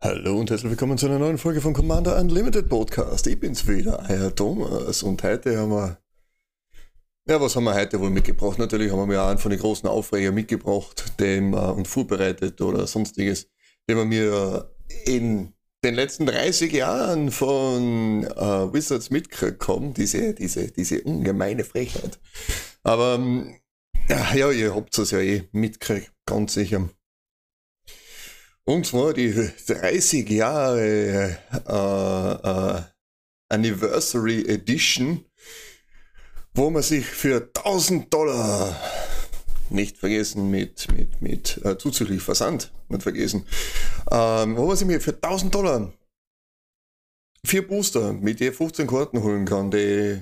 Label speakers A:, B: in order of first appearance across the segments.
A: Hallo und herzlich willkommen zu einer neuen Folge von Commander Unlimited Podcast. Ich bin's wieder, Herr Thomas. Und heute haben wir, ja, was haben wir heute wohl mitgebracht? Natürlich haben wir einen von den großen Aufreger mitgebracht, wir, und vorbereitet oder sonstiges, den wir mir in den letzten 30 Jahren von äh, Wizards mitgekriegt haben. Diese, diese, diese ungemeine Frechheit. Aber, ähm, ja, ihr habt es ja eh mitgekriegt, ganz sicher. Und zwar die 30 Jahre äh, äh, Anniversary Edition, wo man sich für 1000 Dollar, nicht vergessen mit, mit, mit äh, zuzüglich Versand, nicht vergessen, ähm, wo man sich für 1000 Dollar vier Booster mit je 15 Karten holen kann, die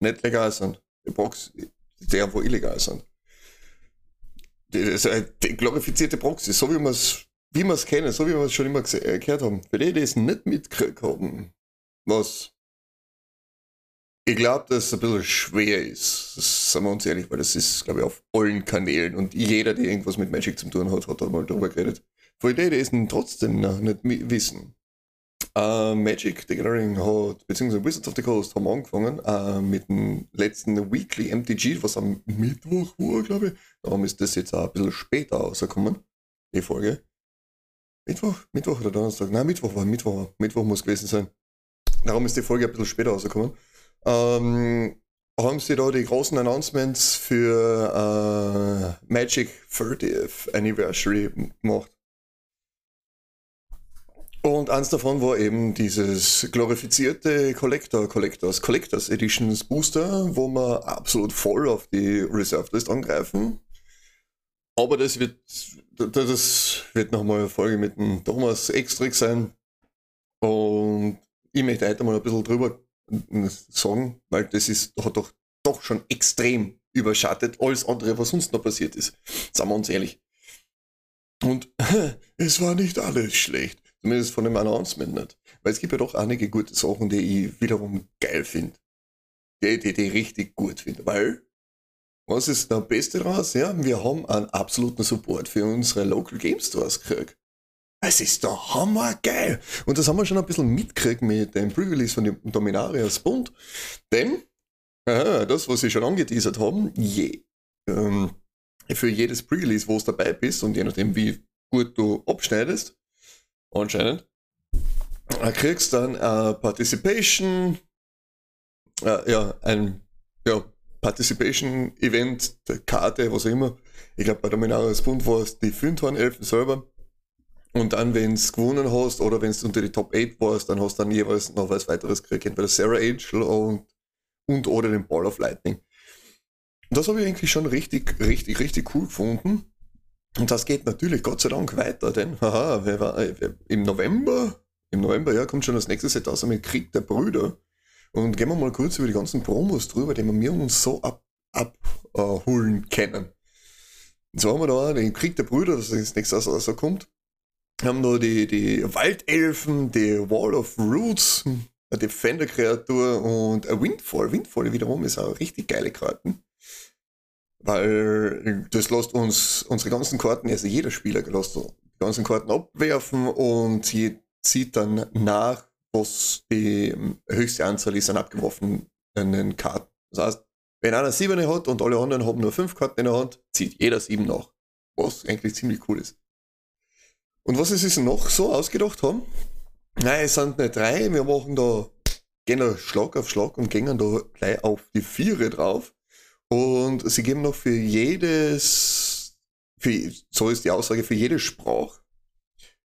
A: nicht legal sind. Die Box, die einfach illegal sind. Das ist die glorifizierte Proxy, so wie wir es wie wir's kennen, so wie wir es schon immer äh, gehört haben. Für die, die es nicht mitgekriegt haben, was ich glaube, dass es ein bisschen schwer ist. Das sind wir uns ehrlich, weil das ist, glaube ich, auf allen Kanälen und jeder, der irgendwas mit Magic zu tun hat, hat da mal drüber geredet. Für die, die es trotzdem noch nicht wissen. Uh, Magic the Gathering hat, beziehungsweise Wizards of the Coast haben angefangen uh, mit dem letzten Weekly MTG, was am Mittwoch war, glaube ich. Darum ist das jetzt auch ein bisschen später rausgekommen, die Folge. Mittwoch? Mittwoch oder Donnerstag? Nein, Mittwoch war Mittwoch. Mittwoch muss gewesen sein. Darum ist die Folge ein bisschen später rausgekommen. Ähm, haben sie da die großen Announcements für äh, Magic 30th Anniversary gemacht. Und eins davon war eben dieses glorifizierte Collector, Collectors, Collectors Editions Booster, wo wir absolut voll auf die Reserved List angreifen. Aber das wird, das wird nochmal eine Folge mit dem Thomas Extrix sein. Und ich möchte heute mal ein bisschen drüber sagen, weil das ist, hat doch, doch schon extrem überschattet alles andere, was sonst noch passiert ist. Sagen wir uns ehrlich. Und es war nicht alles schlecht. Zumindest von dem Announcement nicht. Weil es gibt ja doch einige gute Sachen, die ich wiederum geil finde. Die, die, die richtig gut finde. Weil, was ist der Beste raus? Ja, wir haben einen absoluten Support für unsere Local Game Stores gekriegt. Es ist der Hammer geil. Und das haben wir schon ein bisschen mitgekriegt mit dem Pre-Release von dem Dominarius Bund. Denn, aha, das, was sie schon angeteasert haben, je, ähm, für jedes Pre-Release, wo es dabei bist und je nachdem, wie gut du abschneidest, anscheinend. Du kriegst dann äh, Participation, äh, ja, ein ja, Participation-Event, Karte, was auch immer. Ich glaube, bei der Minaris Bund war es die 5 Elfen selber. Und dann, wenn es gewonnen hast oder wenn es unter die Top 8 warst, dann hast du dann jeweils noch was weiteres gekriegt. Entweder Sarah Angel und, und oder den Ball of Lightning. Und das habe ich eigentlich schon richtig, richtig, richtig cool gefunden. Und das geht natürlich Gott sei Dank weiter, denn haha, wer war, wer, im November, im November, ja, kommt schon das nächste Set aus mit Krieg der Brüder. Und gehen wir mal kurz über die ganzen Promos drüber, die wir uns so abholen ab, äh, können. Und so haben wir da den Krieg der Brüder, das ist das nächste, was also kommt. Wir haben da die, die Waldelfen, die Wall of Roots, eine Defender-Kreatur und ein Windfall. Windfall wiederum ist auch richtig geile Karten. Weil das lässt uns unsere ganzen Karten, also jeder Spieler lässt die ganzen Karten abwerfen und sie zieht dann nach, was die höchste Anzahl ist an abgeworfenen Karten. Das heißt, wenn einer sieben hat und alle anderen haben nur fünf Karten in der Hand, zieht jeder sieben nach. Was eigentlich ziemlich cool ist. Und was sie sich noch so ausgedacht haben? Nein, es sind nicht drei, wir machen da, gehen da Schlag auf Schlag und gehen da gleich auf die Viere drauf. Und sie geben noch für jedes, für, so ist die Aussage, für jede Sprache,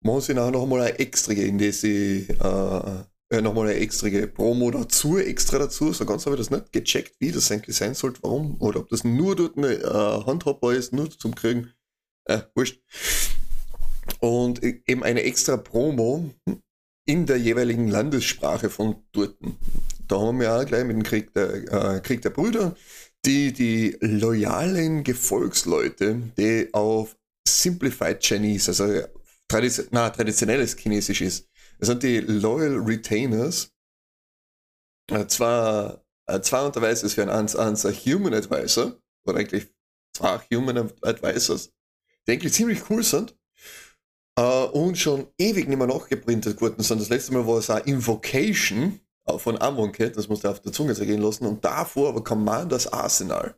A: machen sie nachher noch einmal eine extra, in der sie äh, äh, nochmal eine extra Promo dazu, extra dazu. So ganz habe ich das nicht gecheckt, wie das eigentlich sein sollte, warum, oder ob das nur dort eine äh, handhabbar ist, nur zum Kriegen. Äh, wurscht. Und e-, eben eine extra Promo in der jeweiligen Landessprache von dort. Da haben wir auch gleich mit dem Krieg der, äh, Krieg der Brüder die die loyalen Gefolgsleute, die auf Simplified Chinese, also Tradition, na, traditionelles Chinesisch ist, Das sind die Loyal Retainers. Äh, zwar, äh, zwei unterweise für ein, ein Human Advisor, oder eigentlich zwei Human Advisors, die eigentlich ziemlich cool sind äh, und schon ewig nicht mehr nachgeprintet worden sind. Das letzte Mal war es auch Invocation äh, von Amonkhet, das musste auf der Zunge zergehen lassen, und davor aber Commanders Arsenal.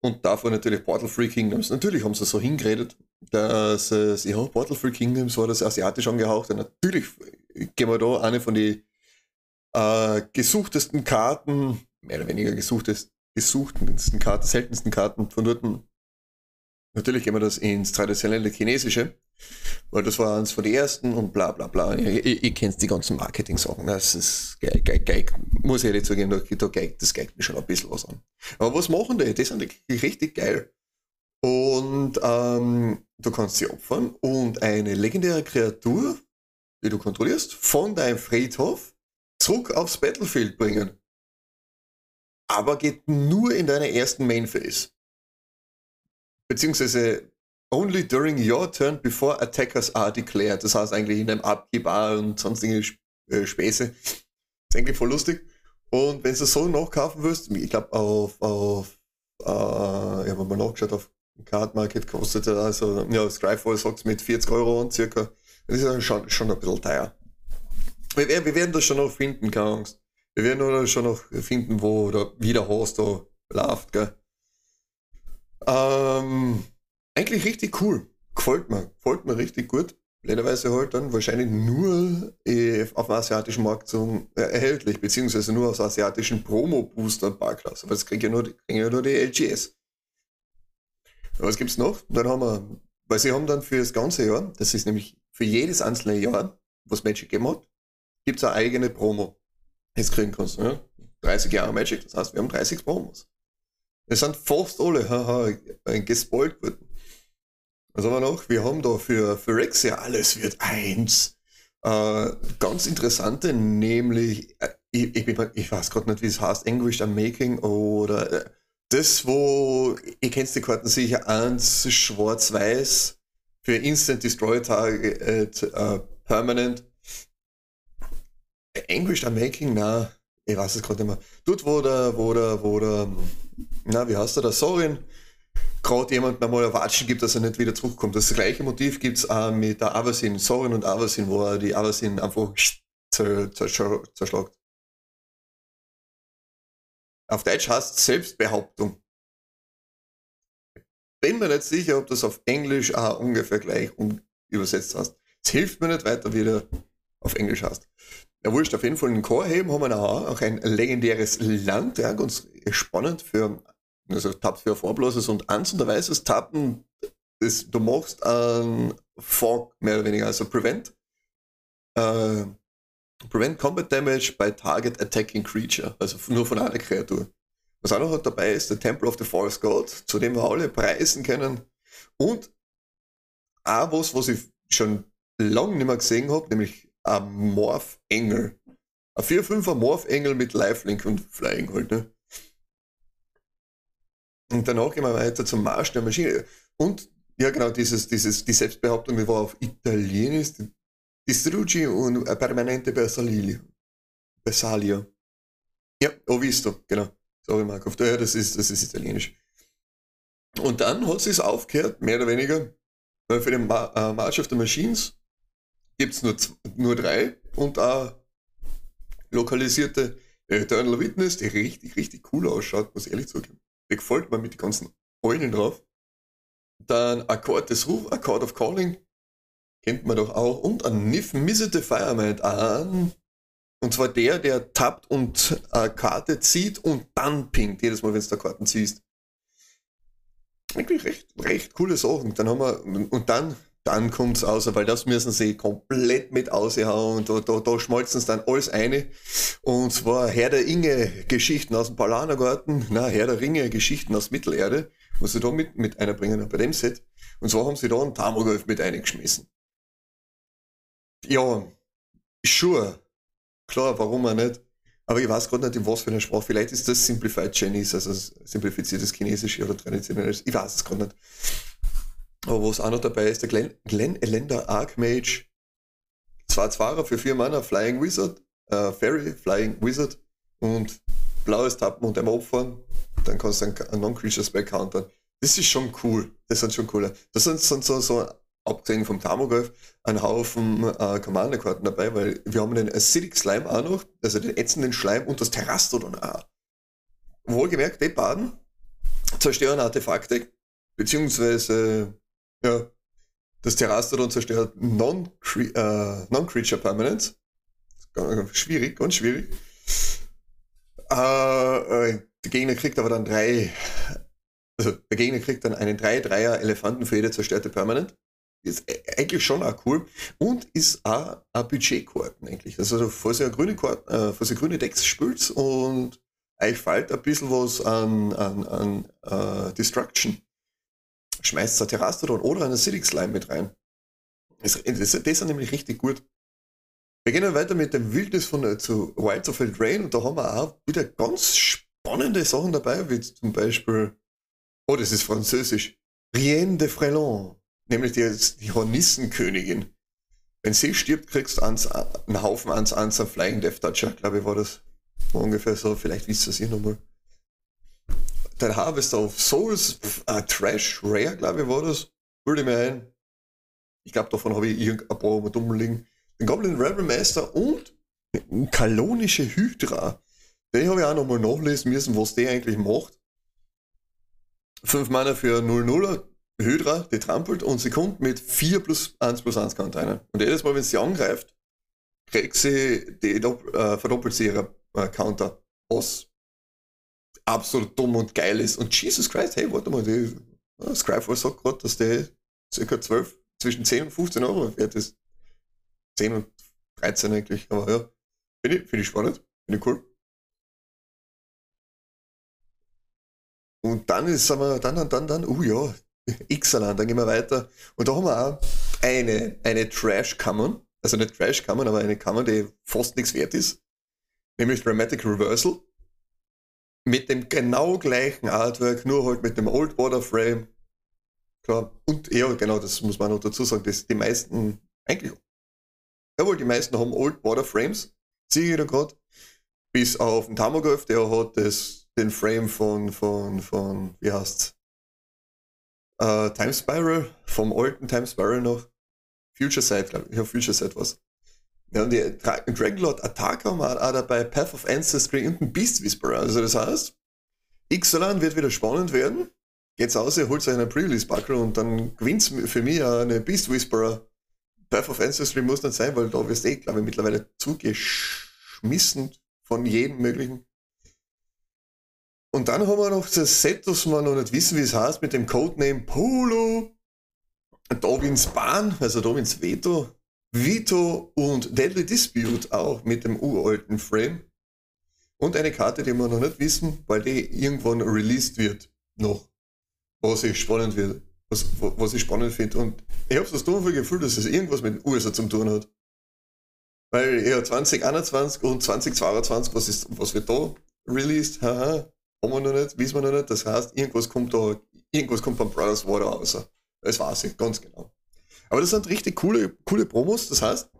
A: Und davor natürlich Portal Free Kingdoms. Natürlich haben sie so hingeredet, dass es, ja, Portal Free Kingdoms war das asiatisch angehaucht. Und natürlich gehen wir da eine von den äh, gesuchtesten Karten, mehr oder weniger gesuchtesten, gesuchtesten Karten, seltensten Karten von dort. Natürlich gehen wir das ins traditionelle Chinesische, weil das war eins von den ersten und bla bla bla. Ich, ich, ich kenne die ganzen Marketing-Sachen. Das ist geil, geil, geil. Muss ich ehrlich zugeben, da geigt, das geigt mir schon ein bisschen was an. Aber was machen die? Die sind richtig geil. Und ähm, du kannst sie opfern und eine legendäre Kreatur, die du kontrollierst, von deinem Friedhof zurück aufs Battlefield bringen. Aber geht nur in deiner ersten Main Phase. Beziehungsweise only during your turn before attackers are declared. Das heißt eigentlich in einem Abgebar und sonstige äh, Späße. Ist eigentlich voll lustig. Und wenn du so nachkaufen willst, ich glaube auf, auf äh, ich habe mal nachgeschaut, auf Card Market kostet er also, ja, Skyfall sagt es mit 40 Euro und circa. Das ist schon, schon ein bisschen teuer. Wir, wir werden das schon noch finden, keine Angst. Wir werden schon noch finden, wo der wieder Horst da läuft, gell. Ähm, eigentlich richtig cool. Gefällt mir. Gefällt mir richtig gut. Leiderweise halt dann wahrscheinlich nur äh, auf dem asiatischen Markt zum, äh, erhältlich, beziehungsweise nur aus asiatischen Promo-Booster Barclass. Aber das kriegen ja nur, kriegen ja nur die LGS. Was gibt's noch? Dann haben wir, weil sie haben dann für das ganze Jahr, das ist nämlich für jedes einzelne Jahr, was Magic gegeben hat, gibt's eine eigene Promo. Jetzt kriegen kannst. Ja? 30 Jahre Magic, das heißt, wir haben 30 Promos. Es sind fast alle haha, gespoilt worden. Was haben wir noch? Wir haben da für Phyrexia alles wird eins. Äh, ganz interessante, nämlich, äh, ich, ich, ich, weiß gerade nicht, wie es heißt, Anguished am Making oder äh, das, wo, ihr kennt die Karten sicher, eins schwarz-weiß für Instant Destroy Target äh, Permanent. Anguished am Making, na, ich weiß es gerade nicht mehr. Dort, wo der, wo der, wo der, na, wie heißt der, der Sorin, gerade jemand einmal erwatschen gibt, dass er nicht wieder zurückkommt. Das gleiche Motiv gibt es auch mit der Avasin, Sorin und Avasin, wo er die Avasin einfach zerschlagt. Auf Deutsch heißt Selbstbehauptung. Bin mir nicht sicher, ob das auf Englisch auch ungefähr gleich übersetzt hast. Es hilft mir nicht weiter, wie du auf Englisch hast. Ja, wurscht, auf jeden Fall einen Chor heben haben wir auch, auch ein legendäres Land, ja, ganz spannend für, also tappt für Vorblases und eins und der weißes Tappen, das, du machst ein Fog mehr oder weniger, also Prevent, äh, Prevent Combat Damage by Target Attacking Creature, also nur von einer Kreatur. Was auch noch dabei ist, der Temple of the False God, zu dem wir alle preisen können. Und auch was, was ich schon lange nicht mehr gesehen habe, nämlich ein Morph-Engel. Ein 4-5er Morph-Engel mit Lifelink und Flying halt, ne? Und danach gehen wir weiter zum Marsch der Maschine. Und, ja genau, dieses, dieses, die Selbstbehauptung, die war auf Italienisch, Distrugi und Permanente Bersaglio. Bersaglio. Ja, ho visto, genau. Sorry, Markov. Ja, das ist, das ist Italienisch. Und dann hat sie es aufgehört, mehr oder weniger, für den March of the Machines gibt es nur, nur drei und auch lokalisierte Eternal Witness, die richtig, richtig cool ausschaut, muss ich ehrlich zugeben. Die gefällt mir mit den ganzen Eulen drauf. Dann Accord des Ruf, Accord of Calling, kennt man doch auch. Und ein Nif Missete Fireman an. Und zwar der, der tappt und eine Karte zieht und dann pinkt, jedes Mal, wenn du da Karten ziehst. Eigentlich recht, recht coole Sachen. Dann haben wir, und dann dann kommt es raus, weil das müssen sie komplett mit aushauen und da, da, da schmolzen sie dann alles eine. Und zwar Herr der Inge Geschichten aus dem Palanergarten, na, Herr der Ringe Geschichten aus Mittelerde, was sie da mit, mit einer bringen bei dem Set. Und zwar haben sie da einen Tamogolf mit eingeschmissen. Ja, sure. Klar, warum auch nicht. Aber ich weiß gerade nicht, in was für einer Sprache. Vielleicht ist das Simplified Chinese, also simplifiziertes Chinesisch oder traditionelles. Ich weiß es gerade nicht. Aber was auch noch dabei ist, der Glenn, Glenn Elender Archmage, zwei Zwarer für vier Mana, Flying Wizard, äh, Fairy, Flying Wizard und blaues Tappen und einmal opfern. Dann kannst du ein Non-Creature-Spell countern. Das ist schon cool. Das sind schon coole. Das sind, sind so, so abgesehen vom Tamogolf, ein Haufen äh, Commander-Karten dabei, weil wir haben den Acidic Slime auch noch, also den ätzenden Schleim und das Terrastodon auch. Wohlgemerkt, die Baden zerstören Artefakte, beziehungsweise, ja, das Terrastodon zerstört Non-Creature äh, non Permanents. Schwierig, ganz schwierig. Äh, äh, der Gegner kriegt aber dann drei, also der Gegner kriegt dann einen 3-3er Elefanten für jede zerstörte Permanent. Ist e-, eigentlich schon auch cool und ist auch ein Budgetkarten eigentlich. Also, falls ihr grüne Karten, äh, falls ihr grüne Decks spielt und euch fällt ein bisschen was an, an, an uh, Destruction, schmeißt ein Terrastodon oder einen Acidic Slime mit rein. Das, das, das ist nämlich richtig gut. Wir gehen dann weiter mit dem Wildnis von äh, zu Wilds of Eldraine und da haben wir auch wieder ganz spannende Sachen dabei, wie zum Beispiel, oh, das ist französisch, Rienne de Frelon, nämlich die, die Hornissenkönigin. Wenn sie stirbt, kriegst du einen Haufen ans Answer Flying Death Toucher, glaube ich, war das. ungefähr so, vielleicht wisst ihr es hier nochmal. Der Harvester of Souls, äh, Trash Rare, glaube ich, war das. Würde mir ein. Ich glaube, davon habe ich irgendein paar dumm liegen. Den Goblin Rebel Master und Kalonische Hydra. Den habe ich auch nochmal nachlesen müssen, was der eigentlich macht. 5 Mana für 0-0er, Hydra, die trampelt und sie kommt mit 4 plus 1 plus 1 Container. Und jedes Mal, wenn sie angreift, kriegt sie die, äh, verdoppelt sie ihre äh, Counter. Was absolut dumm und geil ist. Und Jesus Christ, hey, warte mal, die äh, Scryfall sagt gerade, dass der ca. 12, zwischen 10 und 15 Euro wert ist. 10 und 13 eigentlich, aber ja. Finde ich, find ich spannend, finde ich cool. Und dann ist, wir, dann, dann, dann, dann, uh ja, Ixalan, dann gehen wir weiter. Und da haben wir auch eine, eine Trash-Kammern, also nicht Trash-Kammern, aber eine Kammer, die fast nichts wert ist, nämlich Dramatic Reversal. Mit dem genau gleichen Artwork, nur halt mit dem Old Border Frame. Klar. Und ja, genau, das muss man noch dazu sagen, dass die meisten, eigentlich, jawohl, die meisten haben Old Border Frames, sehe ich da gerade. Bis auf den Tamagolf, der hat das, den Frame von, von, von, wie heißt's? äh, Time Spiral, vom alten Time Spiral noch. Future Sight, glaube ich. Ja, Future Sight was. Ja, und die Dra Dragonlord Attack haben wir auch dabei, Path of Ancestry und ein Beast Whisperer. Also das heißt, Ixalan wird wieder spannend werden. Geht's aus, ihr holt euch einen Pre-Release-Buckle und dann gewinnt's für mich eine Beast Whisperer. Path of Ancestry muss nicht sein, weil da wirst du eh, glaube ich, mittlerweile zugeschmissen von jedem möglichen und dann haben wir noch das Set, das wir noch nicht wissen, wie es heißt, mit dem Codename Polo, Darwins Bahn, also Darwins Veto, Vito und Deadly Dispute auch mit dem uralten Frame. Und eine Karte, die wir noch nicht wissen, weil die irgendwann released wird. Noch. Was ich spannend wird. Was, was ich spannend finde. Und ich habe das dumme Gefühl, dass es irgendwas mit USA zu tun hat. Weil ja 2021 und 2022, was, ist, was wird da released? Haha haben wir noch nicht, wissen wir noch nicht. Das heißt, irgendwas kommt da, irgendwas kommt beim Brothers Water raus. Das weiß ich ganz genau. Aber das sind richtig coole, coole Promos. Das heißt,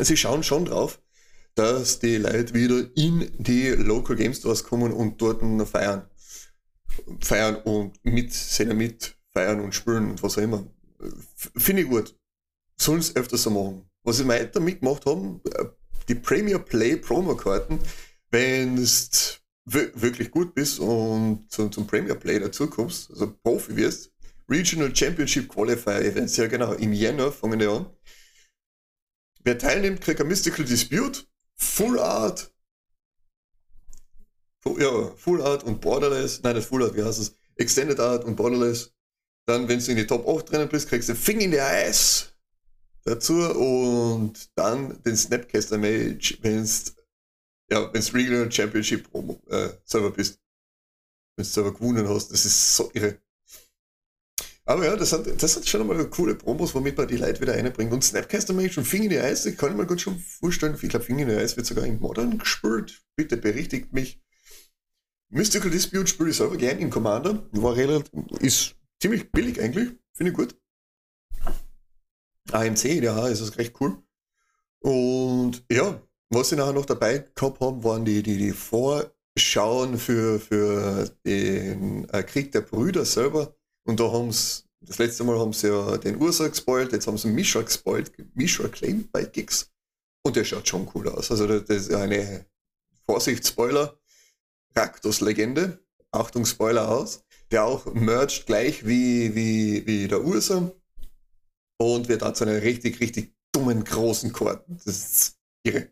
A: sie schauen schon drauf, dass die Leute wieder in die Local Game Stores kommen und dort feiern. Feiern und mit, sehen mit, feiern und spielen und was auch immer. Finde ich gut. Sollen es öfters so machen. Was sie weiter mitgemacht haben, äh, die Premier Play Promo-Karten, wenn es wirklich gut bist und zum, zum Premier Play dazu kommst, also Profi wirst, Regional Championship Qualifier Events, ja genau, im Jänner fangen die an. Wer teilnimmt, kriegt ein Mystical Dispute, Full Art, ja, Full Art und Borderless, nein, nicht Full Art, wie heißt es? Extended Art und Borderless. Dann, wenn du in die Top 8 drinnen bist, kriegst du Finger in die Eis dazu und dann den Snapcaster Mage, wenn du ja, wenn du Regional Championship äh, Server bist, wenn du selber gewonnen hast, das ist so irre. Aber ja, das sind, das sind schon einmal coole Promos, womit man die Leute wieder reinbringt. Und Snapcaster Mage und Finger in die Eis, ich kann mir gut schon vorstellen. Ich glaube, Finger in die Eis wird sogar in Modern gespielt. Bitte berichtigt mich. Mystical Dispute spiele ich selber gern in Commander. War relativ, ist ziemlich billig eigentlich. Finde ich gut. AMC, ja, ist das recht cool. Und ja, was sie nachher noch dabei gehabt haben, waren die, die, die Vorschauen für, für den äh, Krieg der Brüder selber. Und da haben sie, das letzte Mal haben sie ja den Ursa gespoilt, jetzt haben sie Misha gespoilt, Misha Claim bei Gigs. Und der schaut schon cool aus. Also das ist eine Vorsicht, Spoiler, Raktos-Legende. Achtung, Spoiler aus. Der auch merged gleich wie, wie, wie der Ursa. Und wird da zu einer richtig, richtig dummen, großen Karten. Das ist irre.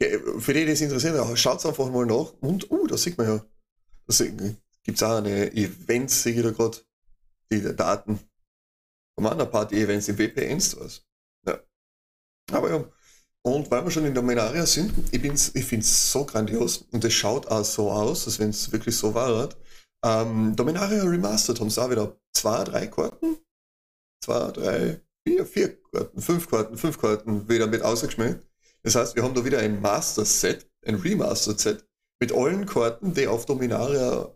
A: Ja, für die, die es interessiert, schaut einfach mal nach. Und, uh, da sieht man ja, da gibt es auch eine Events, sehe ich da gerade, die Daten vom anderen Party-Events im WPN-Stores. Ja. Aber ja, und weil wir schon in der Menaria sind, ich, ich finde es so grandios und es schaut auch so aus, als wenn es wirklich so war. Ähm, Dominaria Remastered haben sie auch wieder zwei, drei Karten. Zwei, drei, vier, vier Karten, fünf Karten, fünf Karten wieder mit ausgeschmeckt. Das heißt, wir haben da wieder ein Master-Set, ein Remastered-Set mit allen Karten, die auf Dominaria,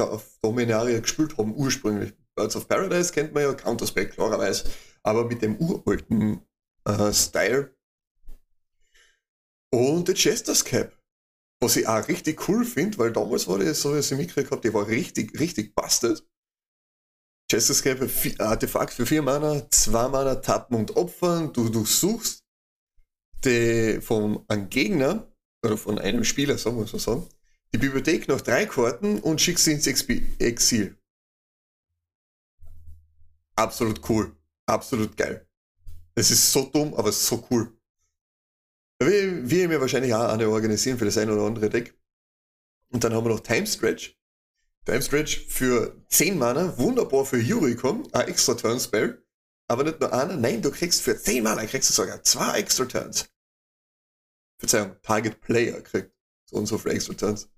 A: auf Dominaria gespielt haben, ursprünglich. Birds of Paradise kennt man ja, Counter-Spec, klarerweise, aber mit dem uralten äh, Style. Und der Chester's Cap, was ich auch richtig cool finde, weil damals war das so, wie ich sie mitgekriegt habe, die war richtig, richtig busted. Chester's Cap, Artefakt für vier Mana, zwei Mana tappen und opfern, du, du suchst die, von einem Gegner oder von einem Spieler, sagen wir so sagen, die Bibliothek noch drei Karten und schickst sie ins Exil. Absolut cool. Absolut geil. Es ist so dumm, aber so cool. Wir, wir mir wahrscheinlich auch eine organisieren für das ein oder andere Deck. Und dann haben wir noch Time Stretch. Time Stretch für 10 Mana, wunderbar für Yuricom, ein extra Turn Spell. Aber nicht nur einer, nein, du kriegst für 10 Mana, kriegst du sogar zwei extra Turns. Verzeihung, Target Player kriegt so und so viele extra Turns.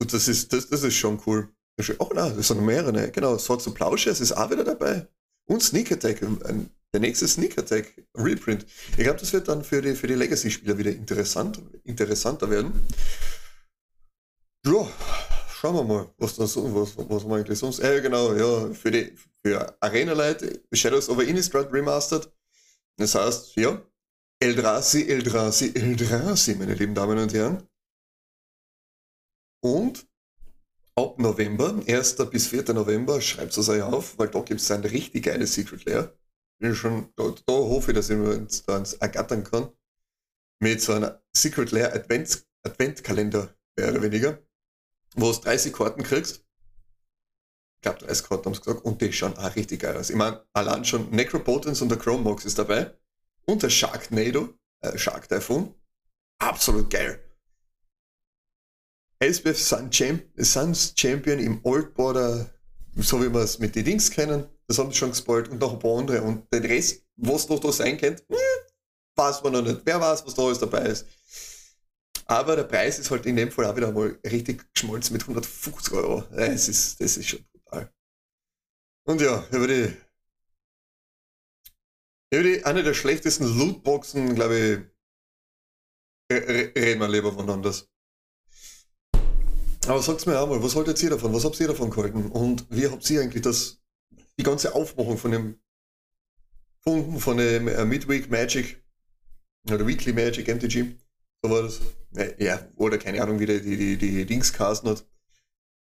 A: Und das ist, das, das ist schon cool. Oh nein, das sind mehrere, genau. Sword zu Plowshares ist auch wieder dabei. Und Sneak Attack, der nächste Sneak Attack Reprint. Ich glaube, das wird dann für die, für die Legacy-Spieler wieder interessant, interessanter werden. Ja, schauen wir mal, was da so, was, was wir eigentlich sonst. Äh, genau, ja, für die für Arena Light, Shadows over Innistrad Remastered. Das heißt, ja, Eldrazi, Eldrazi, Eldrazi, meine lieben Damen und Herren. Und ab November, 1. bis 4. November, schreibt es euch auf, weil da gibt es ein richtig geiles Secret Lair. Bin schon, da, da hoffe ich, dass ich uns da ergattern kann. Mit so einem Secret Lair Advent, Adventkalender, mehr oder weniger wo du 30 Karten kriegst. Ich glaube, 30 Karten haben sie gesagt. Und die schauen auch richtig geil aus. Ich meine, allein schon Necropotence und der Chrome Box ist dabei. Und der Sharknado, äh, Shark Typhoon. Absolut geil. Elspeth Sun Champ Suns Champion im Old Border, so wie wir es mit den Dings kennen. Das haben sie schon gespoilt. Und noch ein paar andere. Und den Rest, was noch da sein könnte, hm, weiß man noch nicht. Wer weiß, was da alles dabei ist. Aber der Preis ist halt in dem Fall auch wieder mal richtig geschmolzen mit 150 Euro. Das ist, das ist schon brutal. Und ja, über die, über die eine der schlechtesten Lootboxen, glaube ich, reden wir lieber von anders. Aber sagt's mir auch mal, was haltet ihr davon? Was habt ihr davon gehalten? Und wie habt ihr eigentlich das, die ganze Aufmachung von dem Funken, von dem äh, Midweek Magic oder Weekly Magic MTG so war das. Ja, oder keine Ahnung, wie der die, die, die Dings casten hat.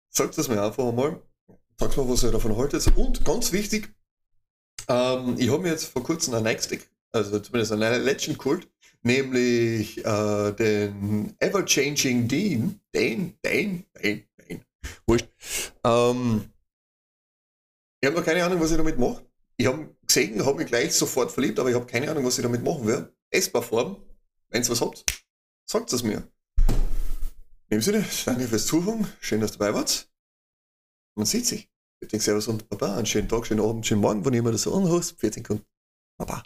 A: Sagt das mir einfach einmal. Sagt mal, was ihr davon haltet. Und ganz wichtig, ähm, ich habe mir jetzt vor kurzem ein Nightstick, also zumindest einen Legend Kult, nämlich äh, den Ever-Changing Dean, Dane, Dane, Dane, Dane, wurscht. Ähm, ich habe noch keine Ahnung, was ich damit mache. Ich habe gesehen, habe mich gleich sofort verliebt, aber ich habe keine Ahnung, was ich damit machen werde. Essbar Form, wenn ihr was habt. Sagt es mir. In dem Sinne, danke fürs Zuhören. Schön, dass du dabei wart. Man sieht sich. Ich denke, Servus und Baba. Einen schönen Tag, schönen Abend, schönen Morgen, wann immer das so anhörst. 14 Baba.